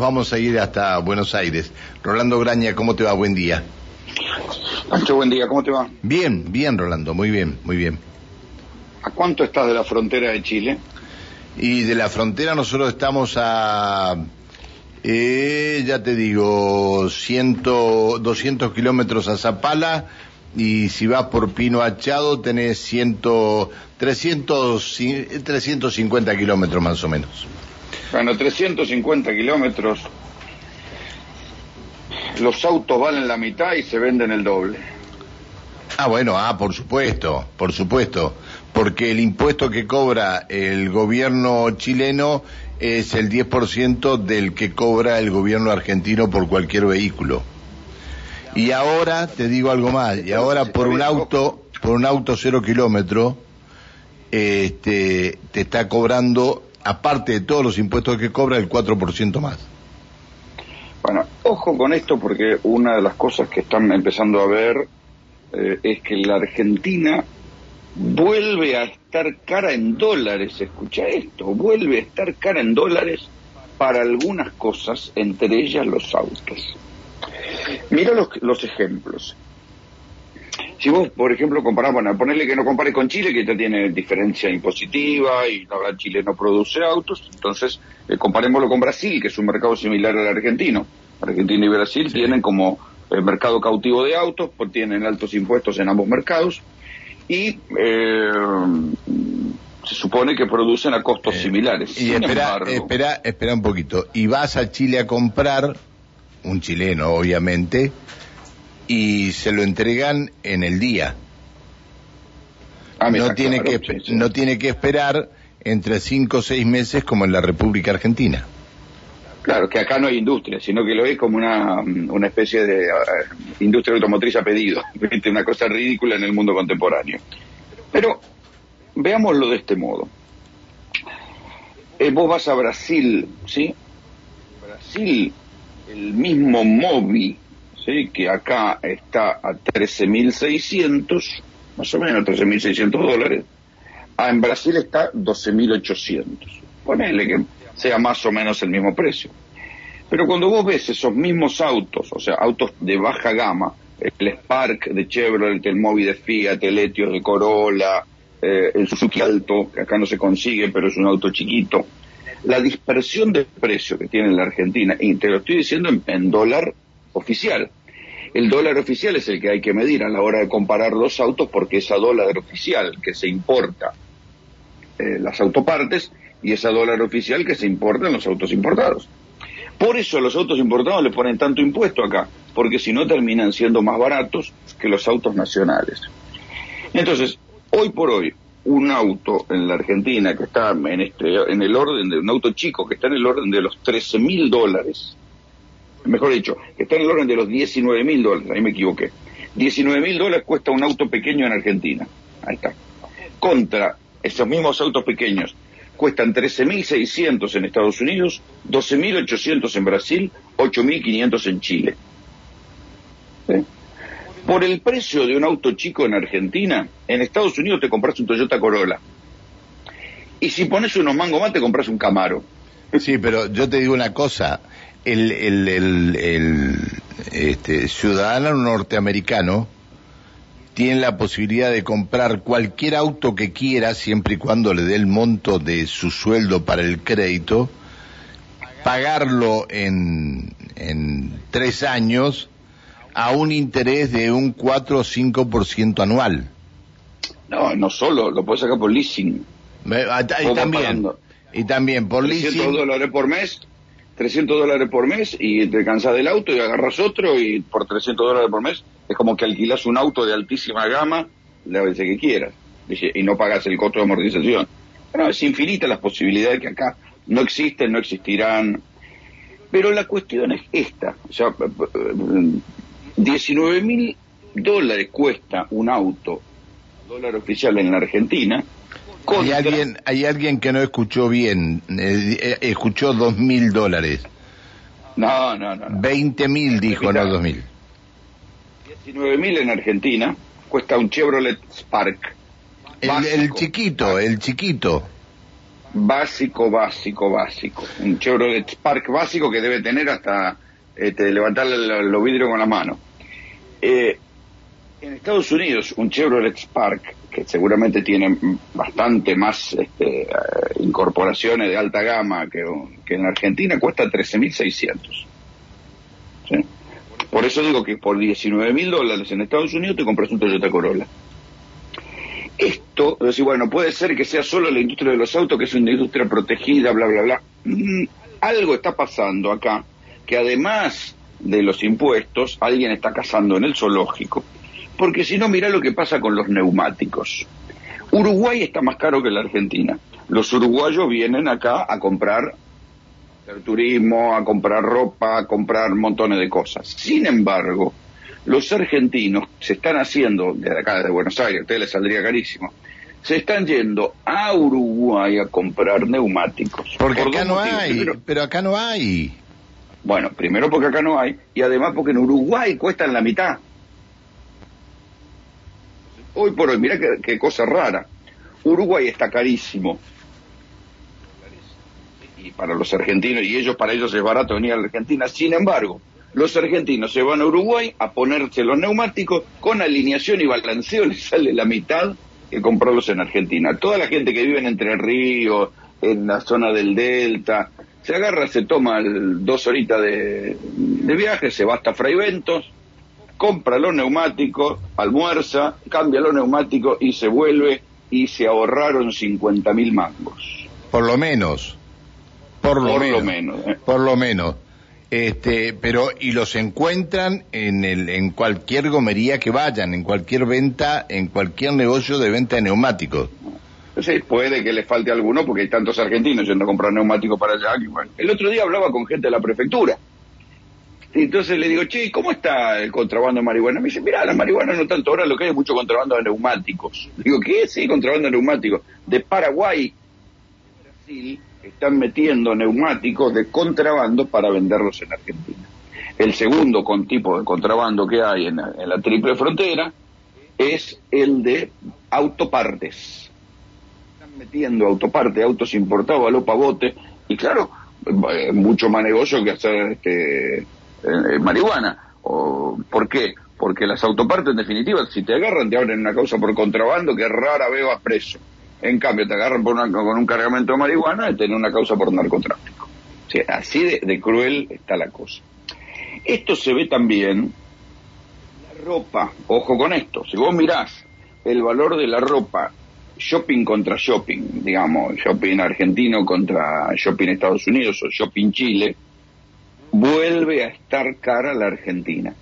nos vamos a ir hasta Buenos Aires. Rolando Graña, ¿cómo te va? Buen día. Pancho, buen día, ¿cómo te va? Bien, bien, Rolando, muy bien, muy bien. ¿A cuánto estás de la frontera de Chile? Y de la frontera nosotros estamos a, eh, ya te digo, 100, 200 kilómetros a Zapala y si vas por Pino Achado tenés 100, 300, 350 kilómetros más o menos. Bueno, 350 kilómetros. Los autos valen la mitad y se venden el doble. Ah, bueno, ah, por supuesto, por supuesto, porque el impuesto que cobra el gobierno chileno es el 10% del que cobra el gobierno argentino por cualquier vehículo. Y ahora, te digo algo más, y ahora por un auto, por un auto cero kilómetro, este, te está cobrando, aparte de todos los impuestos que cobra, el 4% más. Bueno, ojo con esto porque una de las cosas que están empezando a ver eh, es que la Argentina vuelve a estar cara en dólares, escucha esto, vuelve a estar cara en dólares para algunas cosas, entre ellas los autos. Mira los, los ejemplos. Si vos, por ejemplo, comparás, bueno, ponerle que no compare con Chile, que ya tiene diferencia impositiva y la verdad Chile no produce autos, entonces eh, comparémoslo con Brasil, que es un mercado similar al argentino. Argentina y Brasil tienen como eh, mercado cautivo de autos, pues tienen altos impuestos en ambos mercados y eh, se supone que producen a costos similares. Y espera, espera, espera un poquito. Y vas a Chile a comprar, un chileno obviamente, y se lo entregan en el día. Ah, no, tiene que, no tiene que esperar entre cinco o seis meses como en la República Argentina. Claro, que acá no hay industria, sino que lo es como una, una especie de eh, industria automotriz a pedido, una cosa ridícula en el mundo contemporáneo. Pero veámoslo de este modo. Eh, vos vas a Brasil, ¿sí? Brasil, el mismo móvil que acá está a 13.600, más o menos 13.600 dólares, ah, en Brasil está 12.800. Ponele que sea más o menos el mismo precio. Pero cuando vos ves esos mismos autos, o sea, autos de baja gama, el Spark de Chevrolet, el Mobi de Fiat, el Etios de Corolla, eh, el Suzuki Alto, que acá no se consigue, pero es un auto chiquito, la dispersión de precio que tiene la Argentina, y te lo estoy diciendo en dólar oficial, el dólar oficial es el que hay que medir a la hora de comparar los autos porque es a dólar oficial que se importa eh, las autopartes y es a dólar oficial que se importan los autos importados. Por eso los autos importados le ponen tanto impuesto acá, porque si no terminan siendo más baratos que los autos nacionales. Entonces, hoy por hoy, un auto en la Argentina que está en, este, en el orden de un auto chico que está en el orden de los 13 mil dólares, mejor dicho, está en el orden de los 19 mil dólares, ahí me equivoqué. 19 mil dólares cuesta un auto pequeño en Argentina. Ahí está. Contra esos mismos autos pequeños, cuestan 13.600 en Estados Unidos, 12.800 en Brasil, 8.500 en Chile. Por el precio de un auto chico en Argentina, en Estados Unidos te compras un Toyota Corolla. Y si pones unos mangos más, te compras un Camaro. Sí, pero yo te digo una cosa, el, el, el, este, ciudadano norteamericano tiene la posibilidad de comprar cualquier auto que quiera siempre y cuando le dé el monto de su sueldo para el crédito, pagarlo en, en tres años a un interés de un 4 o 5% anual. No, no solo, lo puedes sacar por leasing. y, también, y también por leasing. dólares por mes 300 dólares por mes y te cansas del auto y agarras otro y por 300 dólares por mes es como que alquilas un auto de altísima gama la vez que quieras y no pagas el costo de amortización. Bueno, es infinita las posibilidades que acá no existen, no existirán. Pero la cuestión es esta, o sea, 19 mil dólares cuesta un auto, dólar oficial en la Argentina, hay alguien, hay alguien que no escuchó bien, eh, eh, escuchó dos mil dólares. No, no, no. Veinte mil dijo, no dos mil. Diecinueve mil en Argentina cuesta un Chevrolet Spark. El, chiquito, el chiquito. básico, básico, básico. Un Chevrolet Spark básico que debe tener hasta este, levantarle los vidrios con la mano. Eh, Estados Unidos, un Chevrolet Spark, que seguramente tiene bastante más este, eh, incorporaciones de alta gama que, en Argentina, cuesta 13.600. ¿Sí? Por eso digo que por 19.000 dólares en Estados Unidos te compras un Toyota Corolla. Esto, decir, bueno, puede ser que sea solo la industria de los autos, que es una industria protegida, bla, bla, bla. Mm, algo está pasando acá, que además de los impuestos, alguien está cazando en el zoológico. Porque si no, mira lo que pasa con los neumáticos. Uruguay está más caro que la Argentina. Los uruguayos vienen acá a comprar turismo, a comprar ropa, a comprar montones de cosas. Sin embargo, los argentinos se están haciendo, desde acá, desde Buenos Aires, a ustedes les saldría carísimo, se están yendo a Uruguay a comprar neumáticos. Porque acá no hay, pero acá no hay. Bueno, primero porque acá no hay, y además porque en Uruguay cuestan la mitad. Hoy por hoy, mira qué cosa rara. Uruguay está carísimo y para los argentinos, y ellos para ellos es barato venir a la Argentina. Sin embargo, los argentinos se van a Uruguay a ponerse los neumáticos con alineación y balanceo, les sale la mitad que comprarlos en Argentina. Toda la gente que vive en Entre Ríos, en la zona del Delta, se agarra, se toma dos horitas de, viaje, se va hasta Fraiventos, compra los neumáticos, almuerza, cambia los neumáticos y se vuelve y se ahorraron 50 mil mangos. Por lo menos. Por lo menos. ¿eh? Por lo menos. Este, pero y los encuentran en el en cualquier gomería que vayan, en cualquier venta, en cualquier negocio de venta de neumáticos. Sí, puede que le falte alguno porque hay tantos argentinos yendo a comprar neumáticos para allá. El otro día hablaba con gente de la prefectura. Entonces le digo, che, ¿cómo está el contrabando de marihuana? Me dice, mira, la marihuana no tanto, ahora lo que hay es mucho contrabando de neumáticos. Digo, ¿qué? Sí, contrabando de neumáticos. De Paraguay, Brasil, están metiendo neumáticos de contrabando para venderlos en Argentina. El segundo con tipo de contrabando que hay en, la triple frontera es el de autopartes. Están metiendo autopartes, autos importados a los pavotes, y claro, eh, mucho más negocio que hacer este, eh, marihuana. O, ¿Por qué? Porque las autopartes, en definitiva, si te agarran, te abren una causa por contrabando que rara vez vas preso. En cambio, te agarran con un cargamento de marihuana y tener una causa por narcotráfico. Así de, cruel está la cosa. Esto se ve también la ropa. Ojo con esto. Si vos mirás el valor de la ropa, shopping contra shopping, digamos, shopping argentino contra shopping Estados Unidos o shopping Chile, vuelve a estar cara la Argentina.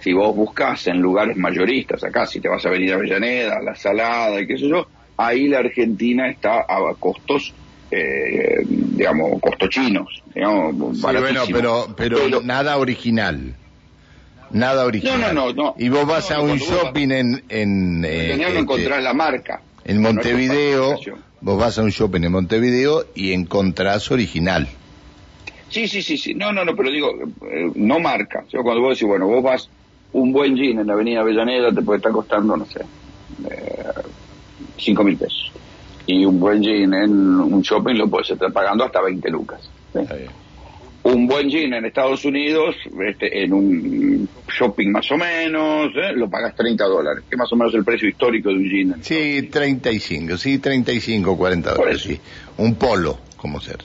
Si vos buscás en lugares mayoristas, acá, si te vas a venir a Avellaneda, La Salada y qué sé yo, ahí la Argentina está a costos eh, digamos, costochinos, digamos, sí, bueno, pero, pero, nada original. Nada original. No, no, no. Y vos vas a un shopping en... en eh, este, encontrar la marca. En Montevideo, vos vas a un shopping en Montevideo y encontrás original. Sí, sí, sí, sí. No, no, no, pero digo, eh, no marca. Yo cuando vos decís, bueno, vos vas un buen jean en la avenida Avellaneda, te puede estar costando, no sé, eh, 5 mil pesos. Y un buen jean en un shopping lo puedes estar pagando hasta 20 lucas. Un buen jean en Estados Unidos, este, en un shopping más o menos, ¿eh? lo pagas 30 dólares, que es más o menos el precio histórico de un jean. Sí, 35, sí, 35, 40 dólares, sí. Un polo, como ser.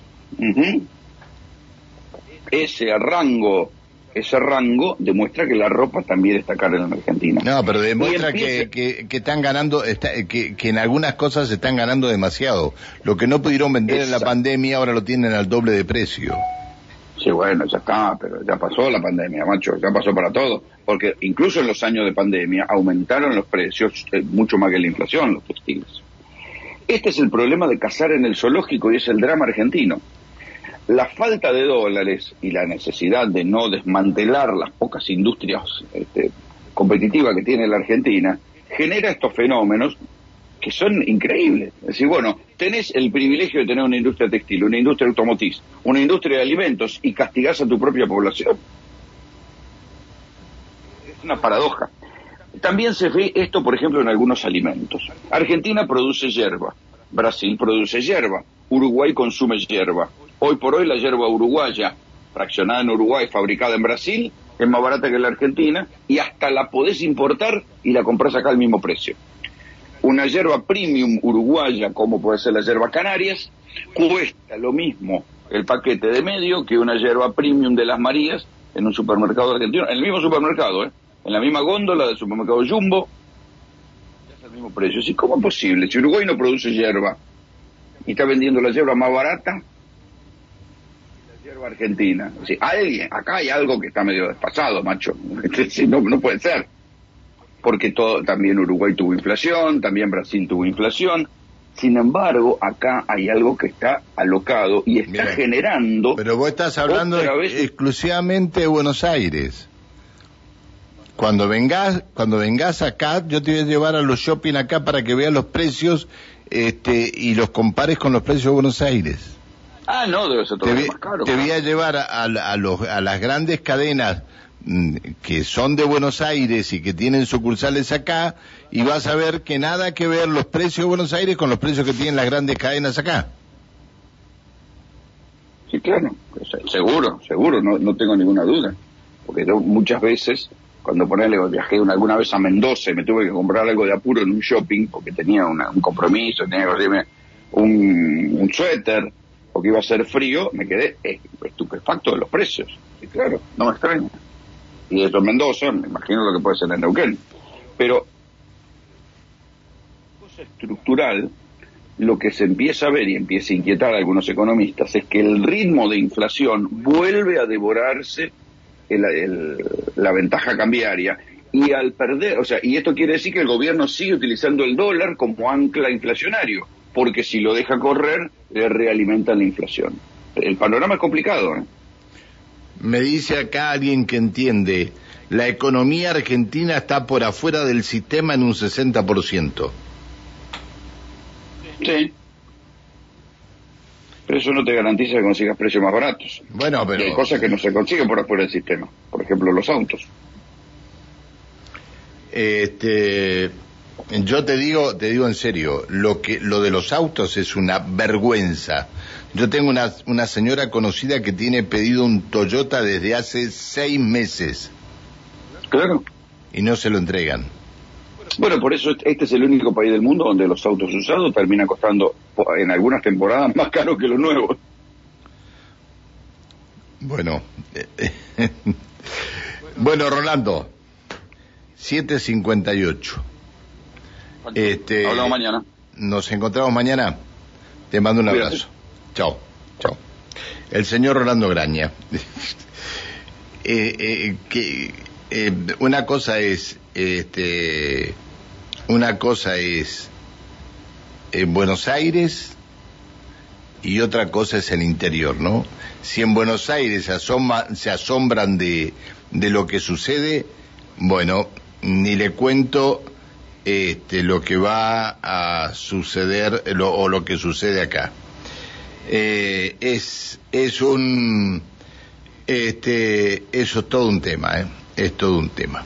Ese rango ese rango demuestra que la ropa también está cara en la Argentina. No, pero demuestra que, que, están ganando, que, que, en algunas cosas se están ganando demasiado. Lo que no pudieron vender en la pandemia ahora lo tienen al doble de precio. Sí, bueno, ya está, pero ya pasó la pandemia, macho, ya pasó para todo. Porque incluso en los años de pandemia aumentaron los precios eh, mucho más que la inflación, los textiles. Este es el problema de cazar en el zoológico y es el drama argentino la falta de dólares y la necesidad de no desmantelar las pocas industrias este, competitivas que tiene la Argentina genera estos fenómenos que son increíbles. Es decir, bueno, tenés el privilegio de tener una industria textil, una industria automotriz, una industria de alimentos y castigás a tu propia población. Es una paradoja. También se ve esto, por ejemplo, en algunos alimentos. Argentina produce hierba, Brasil produce hierba, Uruguay consume hierba. Hoy por hoy la hierba uruguaya, fraccionada en Uruguay, fabricada en Brasil, es más barata que la Argentina y hasta la podés importar y la compras acá al mismo precio. Una hierba premium uruguaya, como puede ser la hierba Canarias, cuesta lo mismo el paquete de medio que una hierba premium de las Marías en un supermercado argentino, en el mismo supermercado, ¿eh? en la misma góndola del supermercado Jumbo, es el mismo precio. ¿Cómo es posible? Si Uruguay no produce hierba y está vendiendo la hierba más barata, argentina. alguien, acá hay algo que está medio despasado, macho. no, no puede ser. Porque todo, también Uruguay tuvo inflación, también Brasil tuvo inflación. Sin embargo, acá hay algo que está alocado y está generando. Pero vos estás hablando exclusivamente de Buenos Aires. Cuando vengas, cuando vengas acá, yo te voy a llevar a los shopping acá para que veas los precios este, y los compares con los precios de Buenos Aires. Ah, no, debe ser todo más caro. Te voy a llevar a, los, a las grandes cadenas mm, que son de Buenos Aires y que tienen sucursales acá y vas a ver que nada que ver los precios de Buenos Aires con los precios que tienen las grandes cadenas acá. Sí, claro, seguro, seguro, no, no tengo ninguna duda. Porque yo muchas veces cuando ponele, viajé alguna vez a Mendoza y me tuve que comprar algo de apuro en un shopping porque tenía un compromiso, tenía que un, un suéter porque iba a ser frío, me quedé estupefacto de los precios. Y claro, no me extraña. Y en Mendoza, me imagino lo que puede ser en Neuquén. Pero, cosa estructural, lo que se empieza a ver y empieza a inquietar a algunos economistas es que el ritmo de inflación vuelve a devorarse la ventaja cambiaria y al perder, o sea, y esto quiere decir que el gobierno sigue utilizando el dólar como ancla inflacionario, porque si lo deja correr, le realimenta la inflación. El panorama es complicado. ¿eh? Me dice acá alguien que entiende, la economía argentina está por afuera del sistema en un 60%. Sí. Pero eso no te garantiza que consigas precios más baratos. Bueno, pero... hay cosas que no se consiguen por afuera del sistema. Por ejemplo, los autos. Este, yo te digo, te digo en serio, lo que, lo de los autos es una vergüenza. Yo tengo una, una señora conocida que tiene pedido un Toyota desde hace seis meses. Claro. Y no se lo entregan. Bueno, por eso este es el único país del mundo donde los autos usados terminan costando en algunas temporadas más caro que los nuevos. Bueno, bueno, Rolando, 7.58. Este, Hablamos mañana. Nos encontramos mañana. Te mando un abrazo. Chao, chao. El señor Rolando Graña. Eh, eh, que eh, una cosa es este una cosa es en Buenos Aires y otra cosa es el interior, ¿no? Si en Buenos Aires se, se asombran de, de lo que sucede, bueno, ni le cuento este, lo que va a suceder o lo que sucede acá. Eh, es, es un, este, eso es todo un tema, ¿eh? es todo un tema.